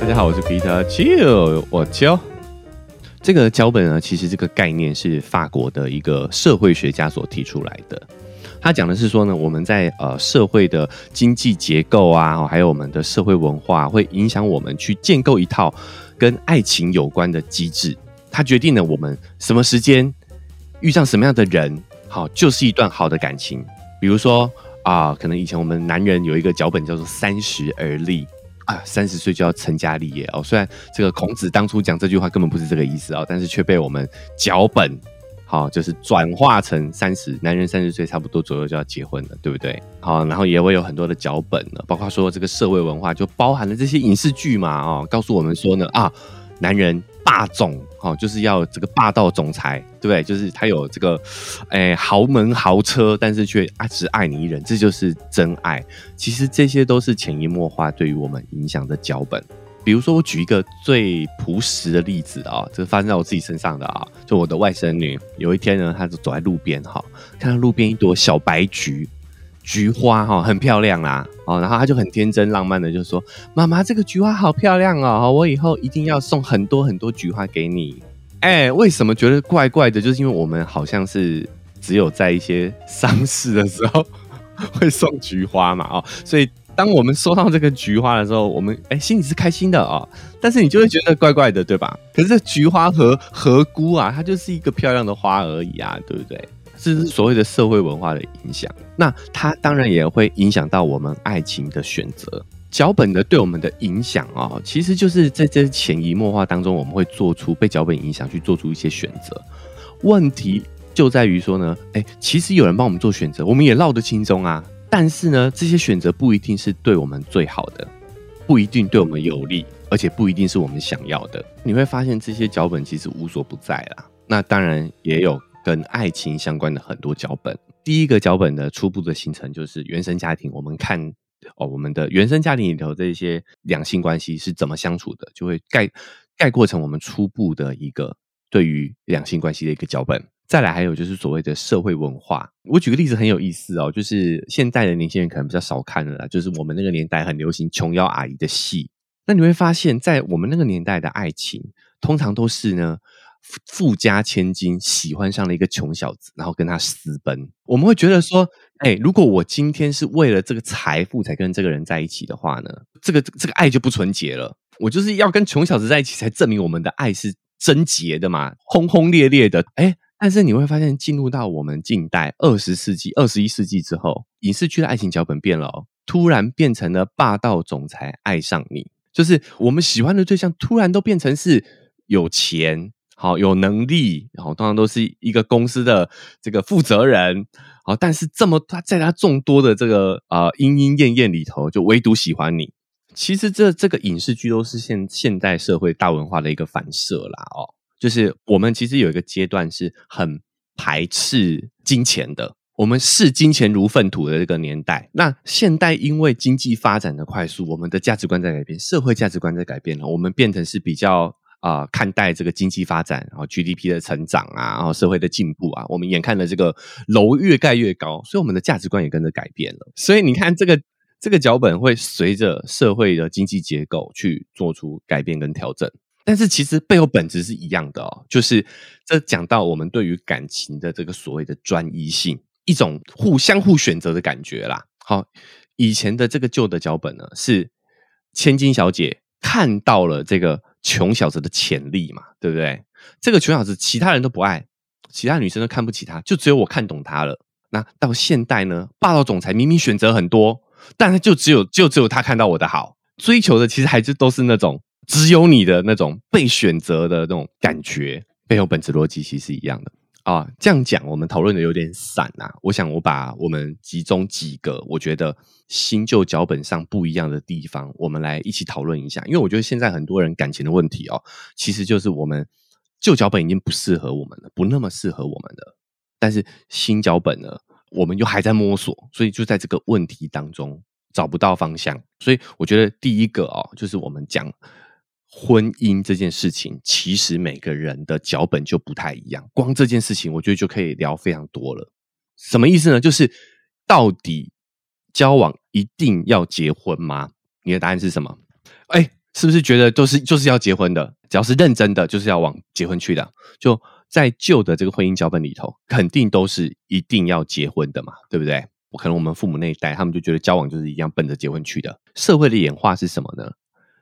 大家好，我是 Peter Chill，我教这个脚本呢，其实这个概念是法国的一个社会学家所提出来的。他讲的是说呢，我们在呃社会的经济结构啊，还有我们的社会文化，会影响我们去建构一套跟爱情有关的机制。它决定了我们什么时间遇上什么样的人，好就是一段好的感情。比如说啊，可能以前我们男人有一个脚本叫做“三十而立”。啊，三十岁就要成家立业哦。虽然这个孔子当初讲这句话根本不是这个意思啊，但是却被我们脚本好，就是转化成三十男人三十岁差不多左右就要结婚了，对不对？好，然后也会有很多的脚本呢，包括说这个社会文化就包含了这些影视剧嘛，哦，告诉我们说呢啊，男人。霸总，好，就是要这个霸道总裁，对不对？就是他有这个，哎，豪门豪车，但是却啊只爱你一人，这就是真爱。其实这些都是潜移默化对于我们影响的脚本。比如说，我举一个最朴实的例子啊，这个发生在我自己身上的啊，就我的外甥女，有一天呢，她就走在路边，哈，看到路边一朵小白菊。菊花哈很漂亮啦，哦，然后他就很天真浪漫的就说：“妈妈，这个菊花好漂亮哦，我以后一定要送很多很多菊花给你。”哎，为什么觉得怪怪的？就是因为我们好像是只有在一些丧事的时候 会送菊花嘛，哦，所以当我们收到这个菊花的时候，我们哎心里是开心的哦，但是你就会觉得怪怪的，对吧？可是菊花和荷菇啊，它就是一个漂亮的花而已啊，对不对？这是所谓的社会文化的影响，那它当然也会影响到我们爱情的选择。脚本的对我们的影响啊，其实就是在这潜移默化当中，我们会做出被脚本影响去做出一些选择。问题就在于说呢，哎，其实有人帮我们做选择，我们也落得轻松啊。但是呢，这些选择不一定是对我们最好的，不一定对我们有利，而且不一定是我们想要的。你会发现这些脚本其实无所不在啦。那当然也有。跟爱情相关的很多脚本，第一个脚本的初步的形成就是原生家庭。我们看哦，我们的原生家庭里头这些两性关系是怎么相处的，就会概概括成我们初步的一个对于两性关系的一个脚本。再来还有就是所谓的社会文化。我举个例子很有意思哦，就是现在的年轻人可能比较少看了，就是我们那个年代很流行琼瑶阿姨的戏。那你会发现在我们那个年代的爱情，通常都是呢。富家千金喜欢上了一个穷小子，然后跟他私奔。我们会觉得说，哎，如果我今天是为了这个财富才跟这个人在一起的话呢，这个这个爱就不纯洁了。我就是要跟穷小子在一起，才证明我们的爱是贞洁的嘛，轰轰烈烈的。哎，但是你会发现，进入到我们近代二十世纪、二十一世纪之后，影视剧的爱情脚本变了，突然变成了霸道总裁爱上你，就是我们喜欢的对象突然都变成是有钱。好，有能力，然后通常都是一个公司的这个负责人，好，但是这么他在他众多的这个啊莺莺燕燕里头，就唯独喜欢你。其实这这个影视剧都是现现代社会大文化的一个反射啦，哦，就是我们其实有一个阶段是很排斥金钱的，我们视金钱如粪土的这个年代。那现代因为经济发展的快速，我们的价值观在改变，社会价值观在改变了，我们变成是比较。啊，看待这个经济发展，然后 GDP 的成长啊，然后社会的进步啊，我们眼看着这个楼越盖越高，所以我们的价值观也跟着改变了。所以你看，这个这个脚本会随着社会的经济结构去做出改变跟调整，但是其实背后本质是一样的哦，就是这讲到我们对于感情的这个所谓的专一性，一种互相互选择的感觉啦。好，以前的这个旧的脚本呢，是千金小姐看到了这个。穷小子的潜力嘛，对不对？这个穷小子，其他人都不爱，其他女生都看不起他，就只有我看懂他了。那到现代呢？霸道总裁明明选择很多，但是就只有就只有他看到我的好，追求的其实还是都是那种只有你的那种被选择的那种感觉，背后本质逻辑其实是一样的。啊，这样讲我们讨论的有点散啊。我想我把我们集中几个我觉得新旧脚本上不一样的地方，我们来一起讨论一下。因为我觉得现在很多人感情的问题哦，其实就是我们旧脚本已经不适合我们了，不那么适合我们的。但是新脚本呢，我们又还在摸索，所以就在这个问题当中找不到方向。所以我觉得第一个哦，就是我们讲。婚姻这件事情，其实每个人的脚本就不太一样。光这件事情，我觉得就可以聊非常多了。什么意思呢？就是到底交往一定要结婚吗？你的答案是什么？哎，是不是觉得都是就是要结婚的？只要是认真的，就是要往结婚去的。就在旧的这个婚姻脚本里头，肯定都是一定要结婚的嘛，对不对？可能我们父母那一代，他们就觉得交往就是一样奔着结婚去的。社会的演化是什么呢？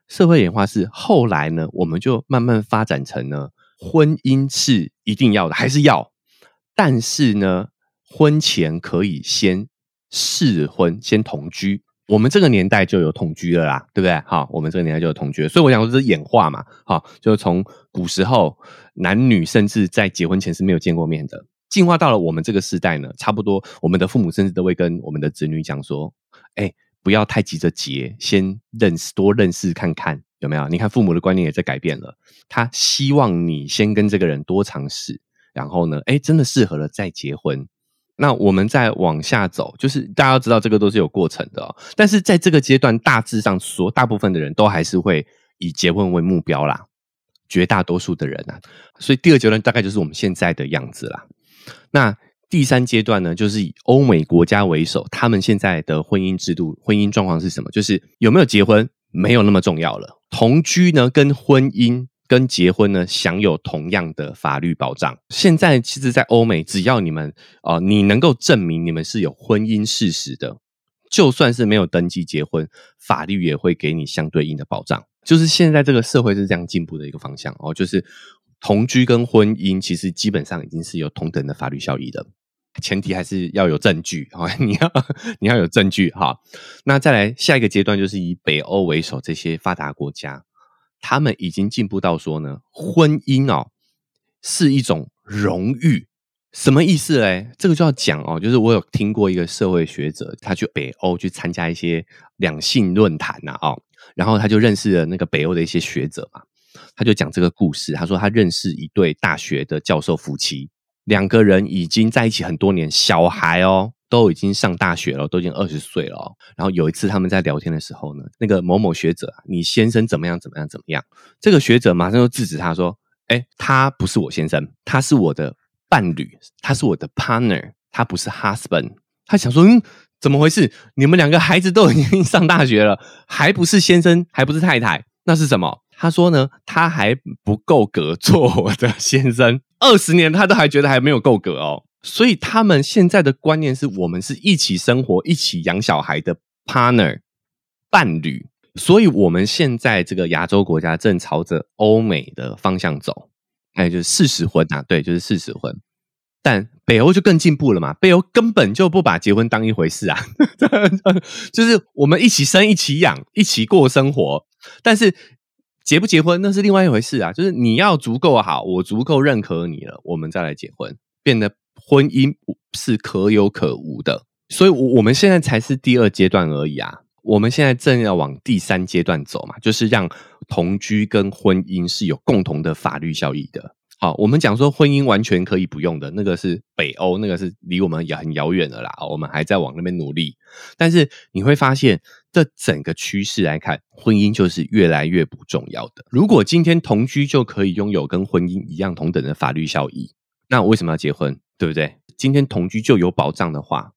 社会演化是后来呢，我们就慢慢发展成呢，婚姻是一定要的，还是要，但是呢，婚前可以先试婚，先同居。我们这个年代就有同居了啦，对不对？好，我们这个年代就有同居，所以我想说这是演化嘛，好，就从古时候男女甚至在结婚前是没有见过面的，进化到了我们这个时代呢，差不多我们的父母甚至都会跟我们的子女讲说，哎，不要太急着结，先认识多认识看看有没有？你看父母的观念也在改变了，他希望你先跟这个人多尝试，然后呢，哎，真的适合了再结婚。那我们再往下走，就是大家要知道这个都是有过程的，但是在这个阶段，大致上所大部分的人都还是会以结婚为目标啦，绝大多数的人啊，所以第二阶段大概就是我们现在的样子啦。那第三阶段呢，就是以欧美国家为首，他们现在的婚姻制度、婚姻状况是什么？就是有没有结婚没有那么重要了，同居呢跟婚姻。跟结婚呢，享有同样的法律保障。现在其实，在欧美，只要你们啊，你能够证明你们是有婚姻事实的，就算是没有登记结婚，法律也会给你相对应的保障。就是现在这个社会是这样进步的一个方向哦，就是同居跟婚姻其实基本上已经是有同等的法律效益的，前提还是要有证据啊，你要你要有证据哈。那再来下一个阶段，就是以北欧为首这些发达国家。他们已经进步到说呢，婚姻哦是一种荣誉，什么意思嘞？这个就要讲哦，就是我有听过一个社会学者，他去北欧去参加一些两性论坛呐，哦，然后他就认识了那个北欧的一些学者嘛，他就讲这个故事，他说他认识一对大学的教授夫妻，两个人已经在一起很多年，小孩哦。都已经上大学了，都已经二十岁了。然后有一次他们在聊天的时候呢，那个某某学者，你先生怎么样？怎么样？怎么样？这个学者马上就制止他说：“哎，他不是我先生，他是我的伴侣，他是我的 partner，他不是 husband。”他想说：“嗯，怎么回事？你们两个孩子都已经上大学了，还不是先生，还不是太太，那是什么？”他说呢，他还不够格 做我的先生，二十年他都还觉得还没有够格哦。所以他们现在的观念是我们是一起生活、一起养小孩的 partner 伴侣。所以，我们现在这个亚洲国家正朝着欧美的方向走，哎，就是事实婚啊，对，就是事实婚。但北欧就更进步了嘛，北欧根本就不把结婚当一回事啊，就是我们一起生、一起养、一起过生活。但是结不结婚那是另外一回事啊，就是你要足够好，我足够认可你了，我们再来结婚，变得。婚姻是可有可无的，所以，我我们现在才是第二阶段而已啊！我们现在正要往第三阶段走嘛，就是让同居跟婚姻是有共同的法律效益的。好，我们讲说婚姻完全可以不用的，那个是北欧，那个是离我们也很遥远的啦。我们还在往那边努力，但是你会发现，这整个趋势来看，婚姻就是越来越不重要的。如果今天同居就可以拥有跟婚姻一样同等的法律效益，那为什么要结婚？对不对？今天同居就有保障的话，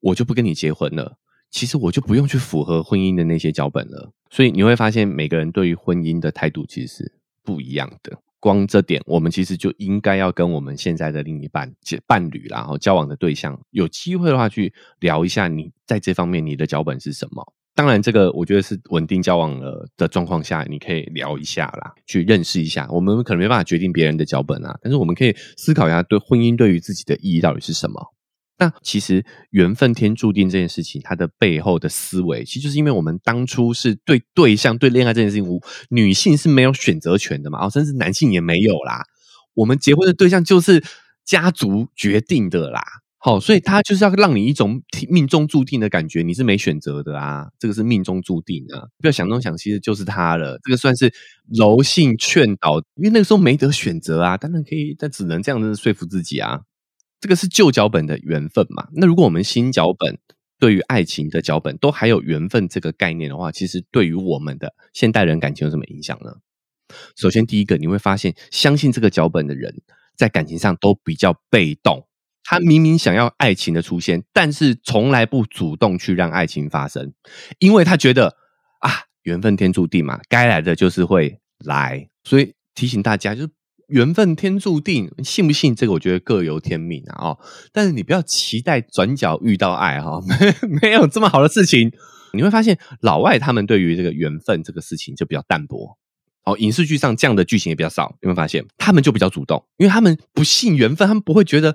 我就不跟你结婚了。其实我就不用去符合婚姻的那些脚本了。所以你会发现，每个人对于婚姻的态度其实是不一样的。光这点，我们其实就应该要跟我们现在的另一半、伴侣，然后交往的对象，有机会的话去聊一下，你在这方面你的脚本是什么。当然，这个我觉得是稳定交往了的状况下，你可以聊一下啦，去认识一下。我们可能没办法决定别人的脚本啊，但是我们可以思考一下，对婚姻对于自己的意义到底是什么。那其实缘分天注定这件事情，它的背后的思维，其实就是因为我们当初是对对象、对恋爱这件事情，女性是没有选择权的嘛，哦，甚至男性也没有啦。我们结婚的对象就是家族决定的啦。好，所以他就是要让你一种命中注定的感觉，你是没选择的啊，这个是命中注定啊，不要想东想西的，就是他了。这个算是柔性劝导，因为那个时候没得选择啊，当然可以，但只能这样子说服自己啊。这个是旧脚本的缘分嘛？那如果我们新脚本对于爱情的脚本都还有缘分这个概念的话，其实对于我们的现代人感情有什么影响呢？首先，第一个你会发现，相信这个脚本的人在感情上都比较被动。他明明想要爱情的出现，但是从来不主动去让爱情发生，因为他觉得啊，缘分天注定嘛，该来的就是会来，所以提醒大家，就是缘分天注定，信不信这个我觉得各由天命啊哦，但是你不要期待转角遇到爱哈，没 没有这么好的事情。你会发现老外他们对于这个缘分这个事情就比较淡薄，哦，影视剧上这样的剧情也比较少。有没有发现他们就比较主动，因为他们不信缘分，他们不会觉得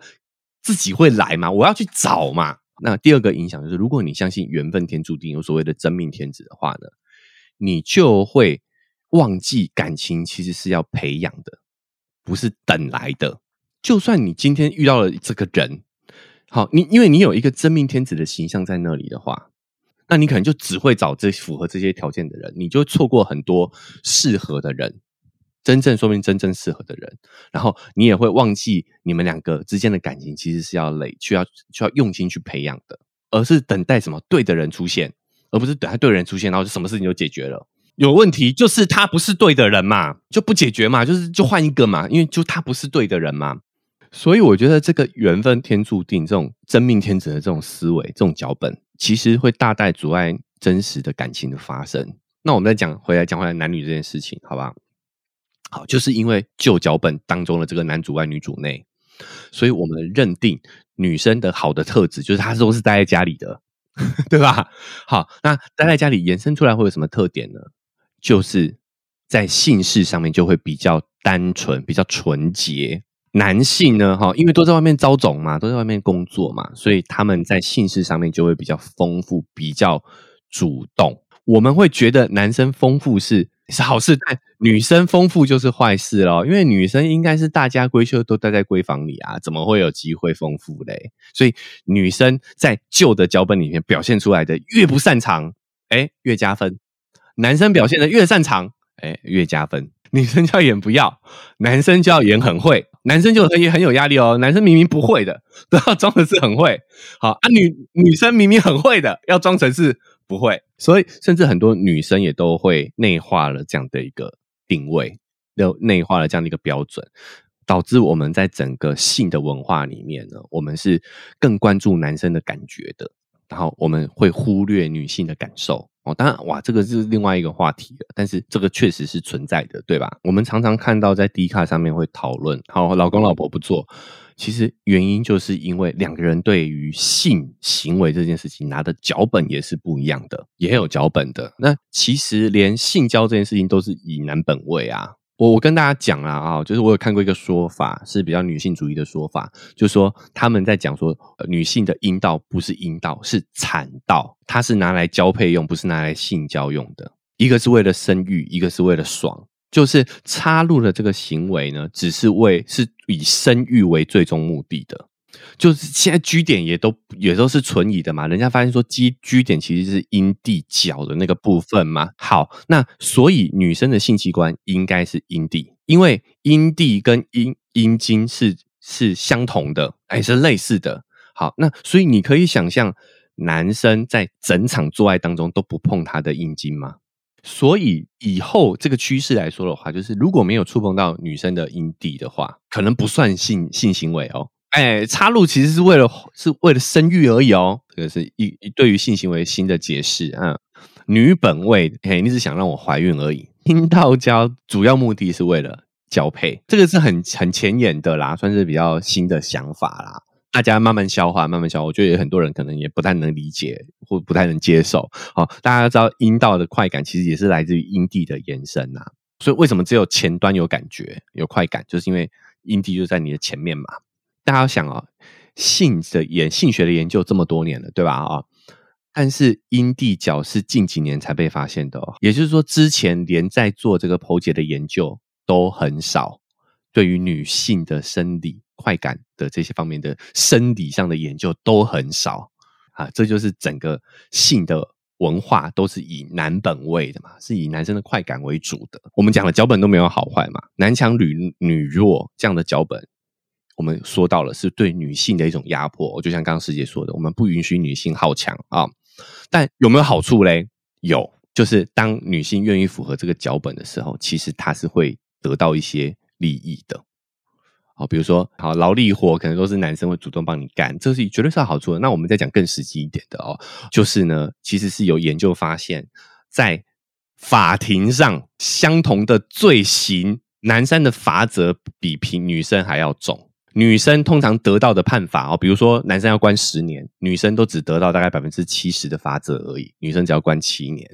自己会来嘛，我要去找嘛。那第二个影响就是，如果你相信缘分天注定，有所谓的真命天子的话呢，你就会忘记感情其实是要培养的，不是等来的。就算你今天遇到了这个人，好，你因为你有一个真命天子的形象在那里的话。那你可能就只会找这符合这些条件的人，你就错过很多适合的人，真正说明真正适合的人，然后你也会忘记你们两个之间的感情其实是要累，需要需要用心去培养的，而是等待什么对的人出现，而不是等他对的人出现，然后就什么事情就解决了。有问题就是他不是对的人嘛，就不解决嘛，就是就换一个嘛，因为就他不是对的人嘛。所以我觉得这个缘分天注定这种真命天子的这种思维，这种脚本。其实会大大阻碍真实的感情的发生。那我们再讲回来，讲回来男女这件事情，好吧？好，就是因为旧脚本当中的这个男主外女主内，所以我们认定女生的好的特质就是她都是待在家里的，对吧？好，那待在家里延伸出来会有什么特点呢？就是在姓氏上面就会比较单纯，比较纯洁。男性呢，哈，因为都在外面招种嘛，都在外面工作嘛，所以他们在姓氏上面就会比较丰富，比较主动。我们会觉得男生丰富是是好事，但女生丰富就是坏事咯，因为女生应该是大家闺秀都待在闺房里啊，怎么会有机会丰富嘞？所以女生在旧的脚本里面表现出来的越不擅长，哎，越加分；男生表现的越擅长，哎，越加分。女生就要演不要，男生就要演很会。男生就很也很有压力哦。男生明明不会的，都要装的是很会。好啊，女女生明明很会的，要装成是不会。所以，甚至很多女生也都会内化了这样的一个定位，又内化了这样的一个标准，导致我们在整个性的文化里面呢，我们是更关注男生的感觉的，然后我们会忽略女性的感受。哦，当然，哇，这个是另外一个话题了。但是这个确实是存在的，对吧？我们常常看到在 D 卡上面会讨论，好，老公老婆不做，其实原因就是因为两个人对于性行为这件事情拿的脚本也是不一样的，也有脚本的。那其实连性交这件事情都是以男本位啊。我我跟大家讲啊啊，就是我有看过一个说法，是比较女性主义的说法，就是说他们在讲说，女性的阴道不是阴道，是产道，它是拿来交配用，不是拿来性交用的。一个是为了生育，一个是为了爽，就是插入的这个行为呢，只是为是以生育为最终目的的。就是现在居点也都也都是存疑的嘛，人家发现说居居点其实是阴蒂角的那个部分嘛。好，那所以女生的性器官应该是阴蒂，因为阴蒂跟阴阴茎是是相同的，哎是类似的。好，那所以你可以想象，男生在整场做爱当中都不碰他的阴茎吗？所以以后这个趋势来说的话，就是如果没有触碰到女生的阴蒂的话，可能不算性性行为哦。哎，插入其实是为了是为了生育而已哦，这个是一对于性行为新的解释啊。女本位，嘿，你只想让我怀孕而已。阴道交主要目的是为了交配，这个是很很前沿的啦，算是比较新的想法啦。大家慢慢消化，慢慢消化。我觉得有很多人可能也不太能理解，或不太能接受。好，大家知道阴道的快感其实也是来自于阴蒂的延伸呐。所以为什么只有前端有感觉、有快感，就是因为阴蒂就在你的前面嘛。大家想啊，性的研性学的研究这么多年了，对吧？啊，但是阴蒂角是近几年才被发现的，哦，也就是说，之前连在做这个剖解的研究都很少，对于女性的生理快感的这些方面的生理上的研究都很少啊。这就是整个性的文化都是以男本位的嘛，是以男生的快感为主的。我们讲的脚本都没有好坏嘛，男强女女弱这样的脚本。我们说到了是对女性的一种压迫，就像刚刚师姐说的，我们不允许女性好强啊。但有没有好处嘞？有，就是当女性愿意符合这个脚本的时候，其实她是会得到一些利益的。哦，比如说，好劳力活可能都是男生会主动帮你干，这是绝对是好处的。那我们再讲更实际一点的哦，就是呢，其实是有研究发现，在法庭上相同的罪行，男生的罚则比平女生还要重。女生通常得到的判罚哦，比如说男生要关十年，女生都只得到大概百分之七十的罚则而已。女生只要关七年，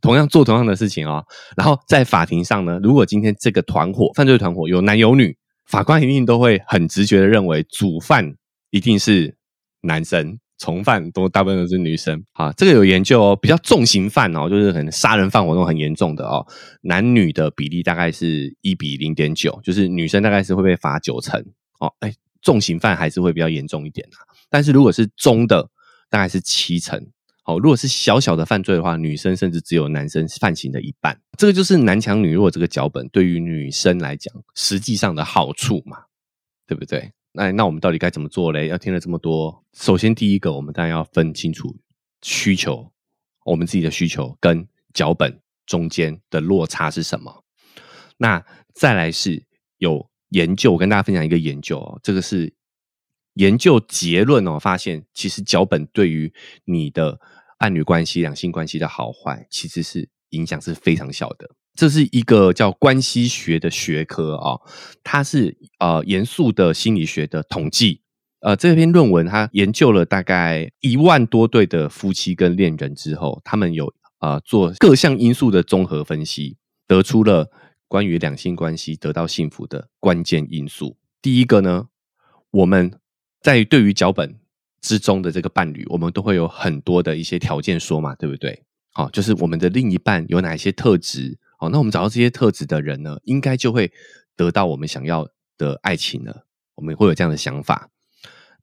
同样做同样的事情哦。然后在法庭上呢，如果今天这个团伙犯罪团伙有男有女，法官一定都会很直觉的认为主犯一定是男生。从犯都大部分都是女生，啊，这个有研究哦。比较重刑犯哦，就是可能杀人犯活动很严重的哦，男女的比例大概是一比零点九，就是女生大概是会被罚九成哦。哎，重刑犯还是会比较严重一点的，但是如果是中的，大概是七成。哦，如果是小小的犯罪的话，女生甚至只有男生犯刑的一半。这个就是男强女弱这个脚本对于女生来讲实际上的好处嘛，对不对？那那我们到底该怎么做嘞？要听了这么多，首先第一个，我们当然要分清楚需求，我们自己的需求跟脚本中间的落差是什么。那再来是有研究，我跟大家分享一个研究哦，这个是研究结论哦，发现其实脚本对于你的伴侣关系、两性关系的好坏，其实是影响是非常小的。这是一个叫关系学的学科啊，它是呃严肃的心理学的统计。呃，这篇论文它研究了大概一万多对的夫妻跟恋人之后，他们有呃做各项因素的综合分析，得出了关于两性关系得到幸福的关键因素。第一个呢，我们在对于脚本之中的这个伴侣，我们都会有很多的一些条件说嘛，对不对？好，就是我们的另一半有哪些特质。好，那我们找到这些特质的人呢，应该就会得到我们想要的爱情了。我们会有这样的想法，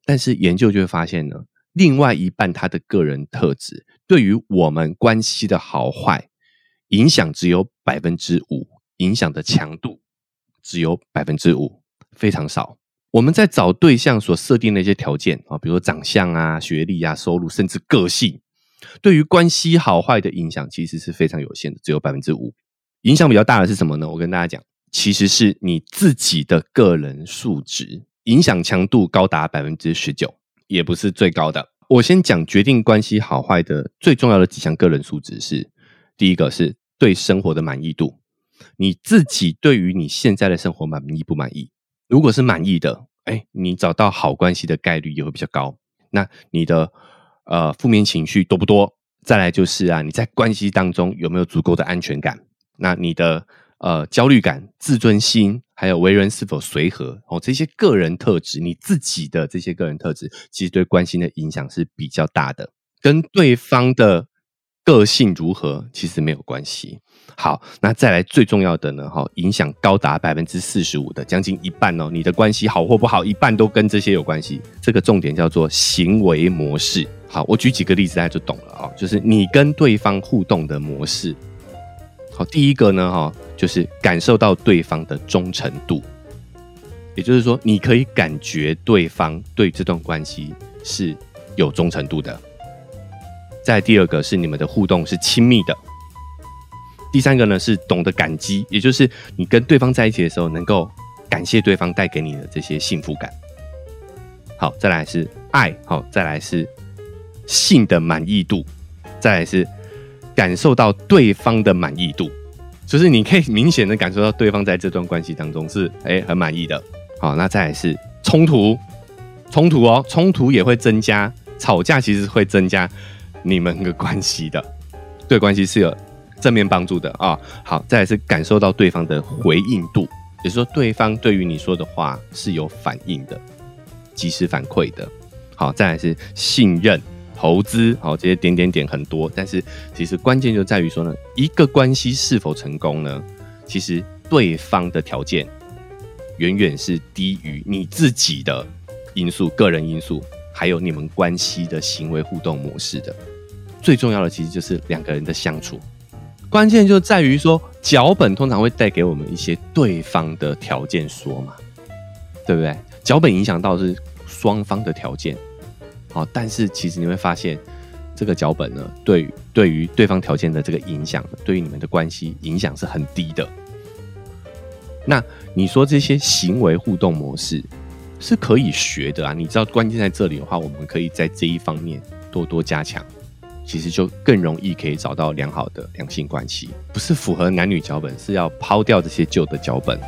但是研究就会发现呢，另外一半他的个人特质对于我们关系的好坏影响只有百分之五，影响的强度只有百分之五，非常少。我们在找对象所设定的一些条件啊，比如说长相啊、学历啊、收入，甚至个性，对于关系好坏的影响其实是非常有限的，只有百分之五。影响比较大的是什么呢？我跟大家讲，其实是你自己的个人素质，影响强度高达百分之十九，也不是最高的。我先讲决定关系好坏的最重要的几项个人素质是：第一个是对生活的满意度，你自己对于你现在的生活满意不满意？如果是满意的，哎，你找到好关系的概率也会比较高。那你的呃负面情绪多不多？再来就是啊，你在关系当中有没有足够的安全感？那你的呃焦虑感、自尊心，还有为人是否随和哦，这些个人特质，你自己的这些个人特质，其实对关系的影响是比较大的，跟对方的个性如何其实没有关系。好，那再来最重要的呢，哈，影响高达百分之四十五的，将近一半哦，你的关系好或不好，一半都跟这些有关系。这个重点叫做行为模式。好，我举几个例子，大家就懂了啊，就是你跟对方互动的模式。好，第一个呢，哈，就是感受到对方的忠诚度，也就是说，你可以感觉对方对这段关系是有忠诚度的。再第二个是你们的互动是亲密的。第三个呢是懂得感激，也就是你跟对方在一起的时候，能够感谢对方带给你的这些幸福感。好，再来是爱，好，再来是性的满意度，再来是。感受到对方的满意度，就是你可以明显的感受到对方在这段关系当中是哎很满意的。好，那再来是冲突，冲突哦，冲突也会增加，吵架其实会增加你们的关系的，对关系是有正面帮助的啊。好，再来是感受到对方的回应度，也就是说对方对于你说的话是有反应的，及时反馈的。好，再来是信任。投资好，这些点点点很多，但是其实关键就在于说呢，一个关系是否成功呢？其实对方的条件远远是低于你自己的因素、个人因素，还有你们关系的行为互动模式的。最重要的其实就是两个人的相处，关键就在于说脚本通常会带给我们一些对方的条件说嘛，对不对？脚本影响到是双方的条件。哦，但是其实你会发现，这个脚本呢，对对于对方条件的这个影响，对于你们的关系影响是很低的。那你说这些行为互动模式是可以学的啊？你知道关键在这里的话，我们可以在这一方面多多加强。其实就更容易可以找到良好的两性关系。不是符合男女脚本，是要抛掉这些旧的脚本。